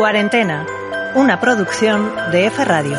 Cuarentena, una producción de F Radio.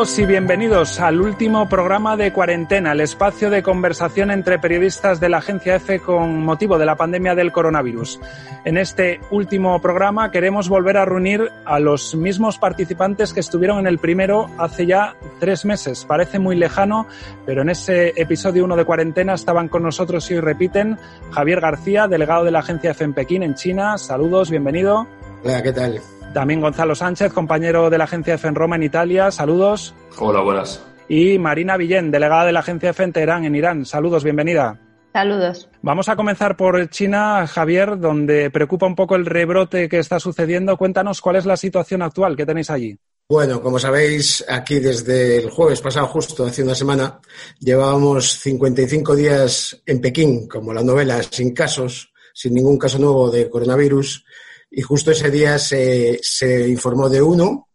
Saludos y bienvenidos al último programa de Cuarentena, el espacio de conversación entre periodistas de la agencia EFE con motivo de la pandemia del coronavirus. En este último programa queremos volver a reunir a los mismos participantes que estuvieron en el primero hace ya tres meses. Parece muy lejano, pero en ese episodio 1 de Cuarentena estaban con nosotros y hoy repiten Javier García, delegado de la agencia EFE en Pekín, en China. Saludos, bienvenido. Hola, ¿qué tal? También Gonzalo Sánchez, compañero de la agencia EFE en Roma, en Italia. Saludos. Hola, buenas. Y Marina Villén, delegada de la agencia EFE en Teherán, en Irán. Saludos, bienvenida. Saludos. Vamos a comenzar por China, Javier, donde preocupa un poco el rebrote que está sucediendo. Cuéntanos cuál es la situación actual que tenéis allí. Bueno, como sabéis, aquí desde el jueves pasado, justo hace una semana, llevábamos 55 días en Pekín, como la novela, sin casos, sin ningún caso nuevo de coronavirus y justo ese día se, se informó de uno,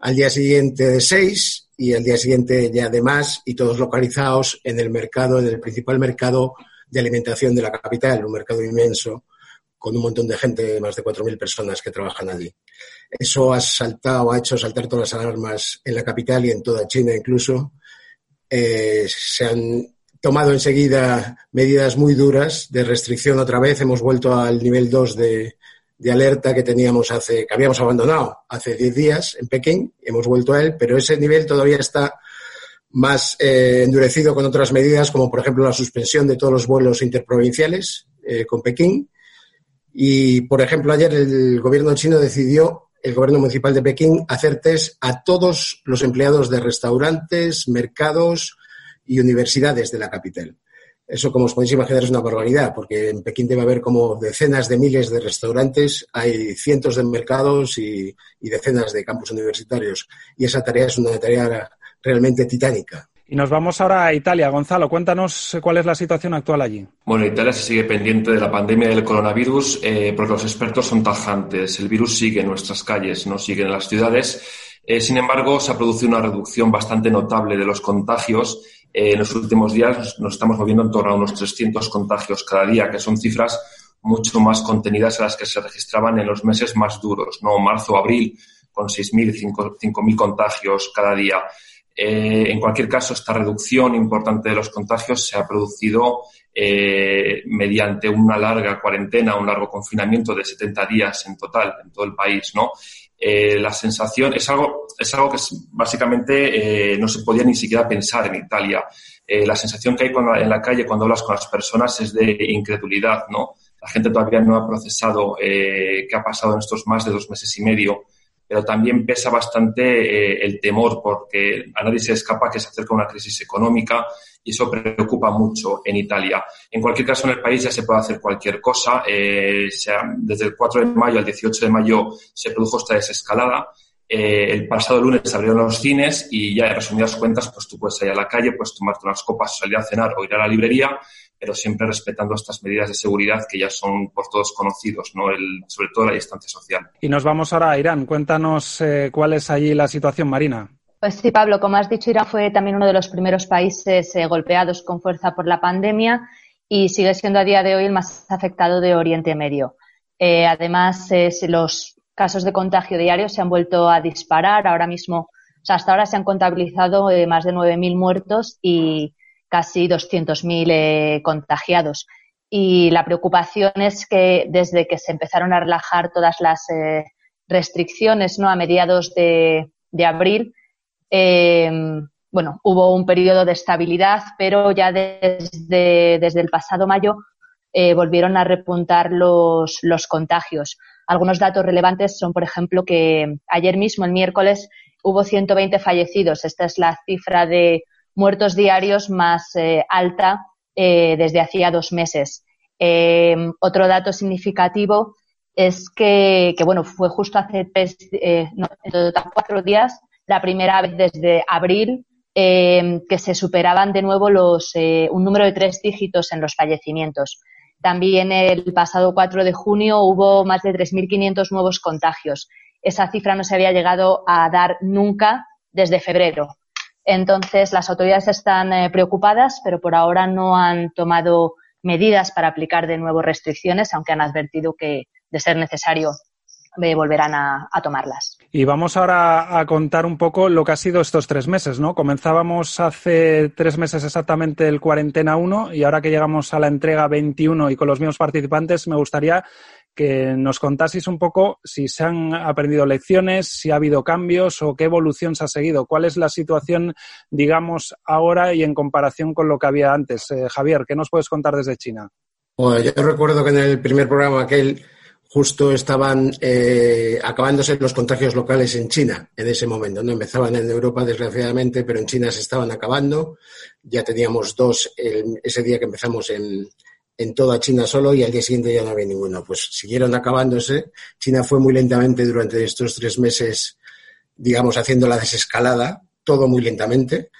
al día siguiente de seis y al día siguiente ya de más y todos localizados en el mercado, en el principal mercado de alimentación de la capital, un mercado inmenso con un montón de gente, más de 4.000 personas que trabajan allí. Eso ha saltado, ha hecho saltar todas las alarmas en la capital y en toda China incluso. Eh, se han tomado enseguida medidas muy duras de restricción otra vez. Hemos vuelto al nivel 2 de, de alerta que teníamos hace, que habíamos abandonado hace 10 días en Pekín, hemos vuelto a él, pero ese nivel todavía está más eh, endurecido con otras medidas, como por ejemplo la suspensión de todos los vuelos interprovinciales eh, con Pekín. Y, por ejemplo, ayer el gobierno chino decidió, el gobierno municipal de Pekín, hacer test a todos los empleados de restaurantes, mercados y universidades de la capital. Eso, como os podéis imaginar, es una barbaridad, porque en Pekín debe haber como decenas de miles de restaurantes, hay cientos de mercados y, decenas de campus universitarios. Y esa tarea es una tarea realmente titánica. Y nos vamos ahora a Italia. Gonzalo, cuéntanos cuál es la situación actual allí. Bueno, Italia se sigue pendiente de la pandemia del coronavirus, eh, porque los expertos son tajantes. El virus sigue en nuestras calles, no sigue en las ciudades. Eh, sin embargo, se ha producido una reducción bastante notable de los contagios eh, en los últimos días nos estamos moviendo en torno a unos 300 contagios cada día, que son cifras mucho más contenidas a las que se registraban en los meses más duros, ¿no? Marzo, abril, con 6.000, 5.000 contagios cada día. Eh, en cualquier caso, esta reducción importante de los contagios se ha producido eh, mediante una larga cuarentena, un largo confinamiento de 70 días en total en todo el país, ¿no? Eh, la sensación es algo, es algo que básicamente no se podía ni siquiera pensar en Italia. La sensación que hay en la calle cuando hablas con las personas es de incredulidad, ¿no? La gente todavía no ha procesado qué ha pasado en estos más de dos meses y medio, pero también pesa bastante el temor porque a nadie se escapa que se acerca una crisis económica y eso preocupa mucho en Italia. En cualquier caso, en el país ya se puede hacer cualquier cosa. Eh, desde el 4 de mayo al 18 de mayo se produjo esta desescalada. Eh, el pasado lunes se abrieron los cines y ya en resumidas cuentas, pues tú puedes salir a la calle, puedes tomarte unas copas, salir a cenar o ir a la librería, pero siempre respetando estas medidas de seguridad que ya son por todos conocidos, ¿no? El, sobre todo la distancia social. Y nos vamos ahora a Irán. Cuéntanos eh, cuál es allí la situación, Marina. Pues sí, Pablo, como has dicho, Irán fue también uno de los primeros países eh, golpeados con fuerza por la pandemia y sigue siendo a día de hoy el más afectado de Oriente Medio. Eh, además, los casos de contagio diarios se han vuelto a disparar. Ahora mismo, o sea, hasta ahora se han contabilizado eh, más de 9.000 muertos y casi 200.000 contagiados. Y la preocupación es que desde que se empezaron a relajar todas las restricciones ¿no? a mediados de abril, eh, bueno, hubo un periodo de estabilidad, pero ya desde, desde el pasado mayo eh, volvieron a repuntar los, los contagios. Algunos datos relevantes son, por ejemplo, que ayer mismo, el miércoles, hubo 120 fallecidos. Esta es la cifra de muertos diarios más eh, alta desde hacía dos meses. otro dato significativo es que, bueno, fue justo hace tres, cuatro días, la primera vez desde abril que se superaban de nuevo los, un número de tres dígitos en los fallecimientos. También el pasado 4 de junio hubo más de 3.500 nuevos contagios. Esa cifra no se había llegado a dar nunca desde febrero. Entonces, las autoridades están eh, preocupadas, pero por ahora no han tomado medidas para aplicar de nuevo restricciones, aunque han advertido que, de ser necesario, volverán a, tomarlas. Y vamos ahora a contar un poco lo que ha sido estos tres meses, ¿no? Comenzábamos hace tres meses exactamente el cuarentena 1 y ahora que llegamos a la entrega 21 y con los mismos participantes, me gustaría que nos contaseis un poco si se han aprendido lecciones, si ha habido cambios o qué evolución se ha seguido. ¿Cuál es la situación, digamos, ahora y en comparación con lo que había antes? Eh, Javier, ¿qué nos puedes contar desde China? Bueno, yo recuerdo que en el primer programa aquel justo estaban eh, acabándose los contagios locales en China en ese momento. No empezaban en Europa, desgraciadamente, pero en China se estaban acabando. Ya teníamos dos ese día que empezamos en, en toda China solo y al día siguiente ya no había ninguno. Pues siguieron acabándose. China fue muy lentamente durante estos tres meses, digamos, haciendo la desescalada, todo muy lentamente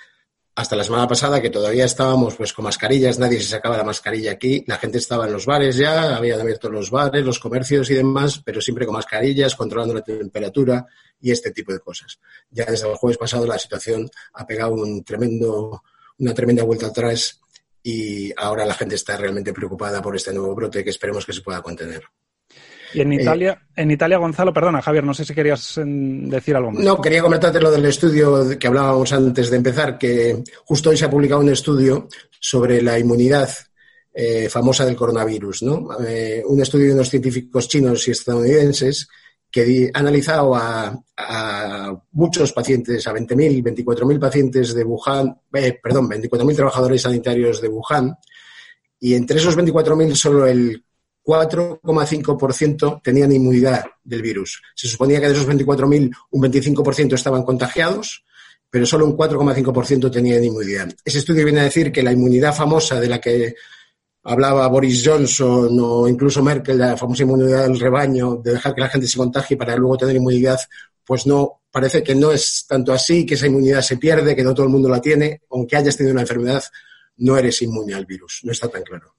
hasta la semana pasada que todavía estábamos pues con mascarillas, nadie se sacaba la mascarilla aquí, la gente estaba en los bares ya, habían abierto los bares, los comercios y demás, pero siempre con mascarillas, controlando la temperatura y este tipo de cosas. Ya desde el jueves pasado la situación ha pegado un tremendo, una tremenda vuelta atrás y ahora la gente está realmente preocupada por este nuevo brote que esperemos que se pueda contener. Y en eh, Italia, en Italia, Gonzalo, perdona, Javier, no sé si querías mm, decir algo más. No, quería comentarte lo del estudio que hablábamos antes de empezar, que justo hoy se ha publicado un estudio sobre la inmunidad eh, famosa del coronavirus, ¿no? Eh, un estudio de unos científicos chinos y estadounidenses que ha analizado a, muchos pacientes, a 20.000, 24.000 pacientes de Wuhan, perdón, 24.000 trabajadores sanitarios de Wuhan, y entre esos 24.000 solo el 4,5% tenían inmunidad del virus. Se suponía que de esos 24.000 un 25% estaban contagiados, pero solo un 4,5% tenían inmunidad. Ese estudio viene a decir que la inmunidad famosa de la que hablaba Boris Johnson o incluso Merkel, la famosa inmunidad del rebaño, de dejar que la gente se contagie para luego tener inmunidad, pues no, parece que no es tanto así, que esa inmunidad se pierde, que no todo el mundo la tiene, aunque hayas tenido una enfermedad, no eres inmune al virus, no está tan claro.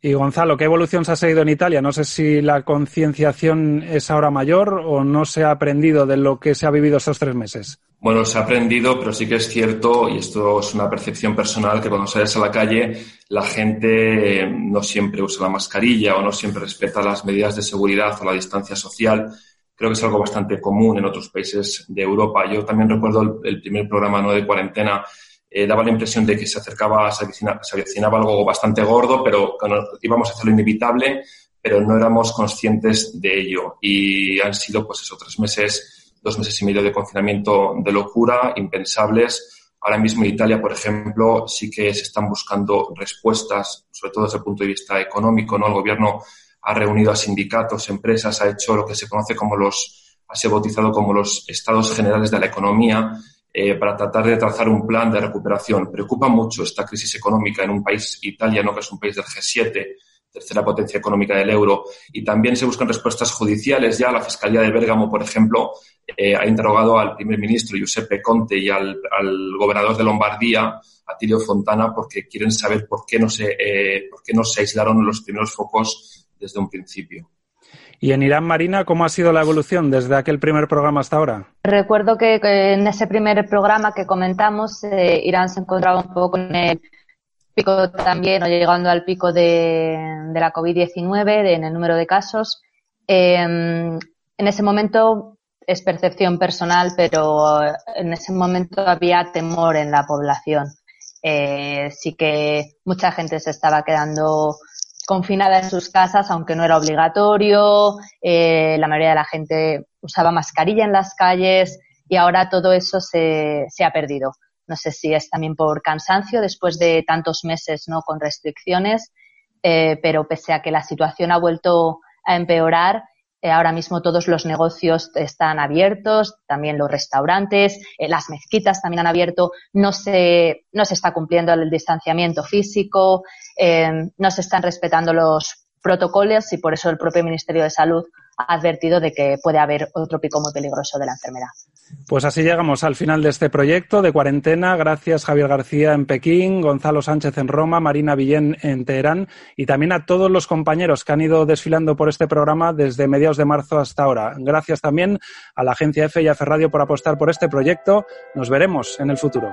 Y Gonzalo, ¿qué evolución se ha seguido en Italia? No sé si la concienciación es ahora mayor o no se ha aprendido de lo que se ha vivido estos tres meses. Bueno, se ha aprendido, pero sí que es cierto, y esto es una percepción personal, que cuando sales a la calle la gente no siempre usa la mascarilla o no siempre respeta las medidas de seguridad o la distancia social. Creo que es algo bastante común en otros países de Europa. Yo también recuerdo el, primer programa ¿no? de cuarentena eh, daba la impresión de que se acercaba, se avecinaba, algo bastante gordo, pero íbamos a hacerlo inevitable, pero no éramos conscientes de ello. Y han sido, pues eso, tres meses, dos meses y medio de confinamiento de locura, impensables. Ahora mismo en Italia, por ejemplo, sí que se están buscando respuestas, sobre todo desde el punto de vista económico, ¿no? El gobierno ha reunido a sindicatos, empresas, ha hecho lo que se conoce como los, ha bautizado como los estados generales de la economía, eh, para tratar de trazar un plan de recuperación. Preocupa mucho esta crisis económica en un país italiano que es un país del G7, tercera potencia económica del euro, y también se buscan respuestas judiciales. Ya la Fiscalía de Bérgamo, por ejemplo, eh, ha interrogado al primer ministro Giuseppe Conte y al, gobernador de Lombardía, Attilio Fontana, porque quieren saber por qué no se, eh, por qué no se aislaron los primeros focos desde un principio. ¿Y en Irán Marina cómo ha sido la evolución desde aquel primer programa hasta ahora? Recuerdo que, en ese primer programa que comentamos, eh, Irán se encontraba un poco en el pico también, o llegando al pico de, la COVID-19, en el número de casos. Em, en ese momento es percepción personal, pero en ese momento había temor en la población. Eh, sí que mucha gente se estaba quedando confinada en sus casas, aunque no era obligatorio, eh, la mayoría de la gente usaba mascarilla en las calles y ahora todo eso se, se ha perdido. No sé si es también por cansancio después de tantos meses no con restricciones, eh, pero pese a que la situación ha vuelto a empeorar, eh, ahora mismo todos los negocios están abiertos, también los restaurantes, eh, las mezquitas también han abierto, no se, no se está cumpliendo el distanciamiento físico, no se están respetando los protocolos y por eso el propio Ministerio de Salud advertido de que puede haber otro pico muy peligroso de la enfermedad. Pues así llegamos al final de este proyecto de cuarentena. Gracias Javier García en Pekín, Gonzalo Sánchez en Roma, Marina Villén en Teherán y también a todos los compañeros que han ido desfilando por este programa desde mediados de marzo hasta ahora. Gracias también a la agencia EFE y a Ferradio por apostar por este proyecto. Nos veremos en el futuro.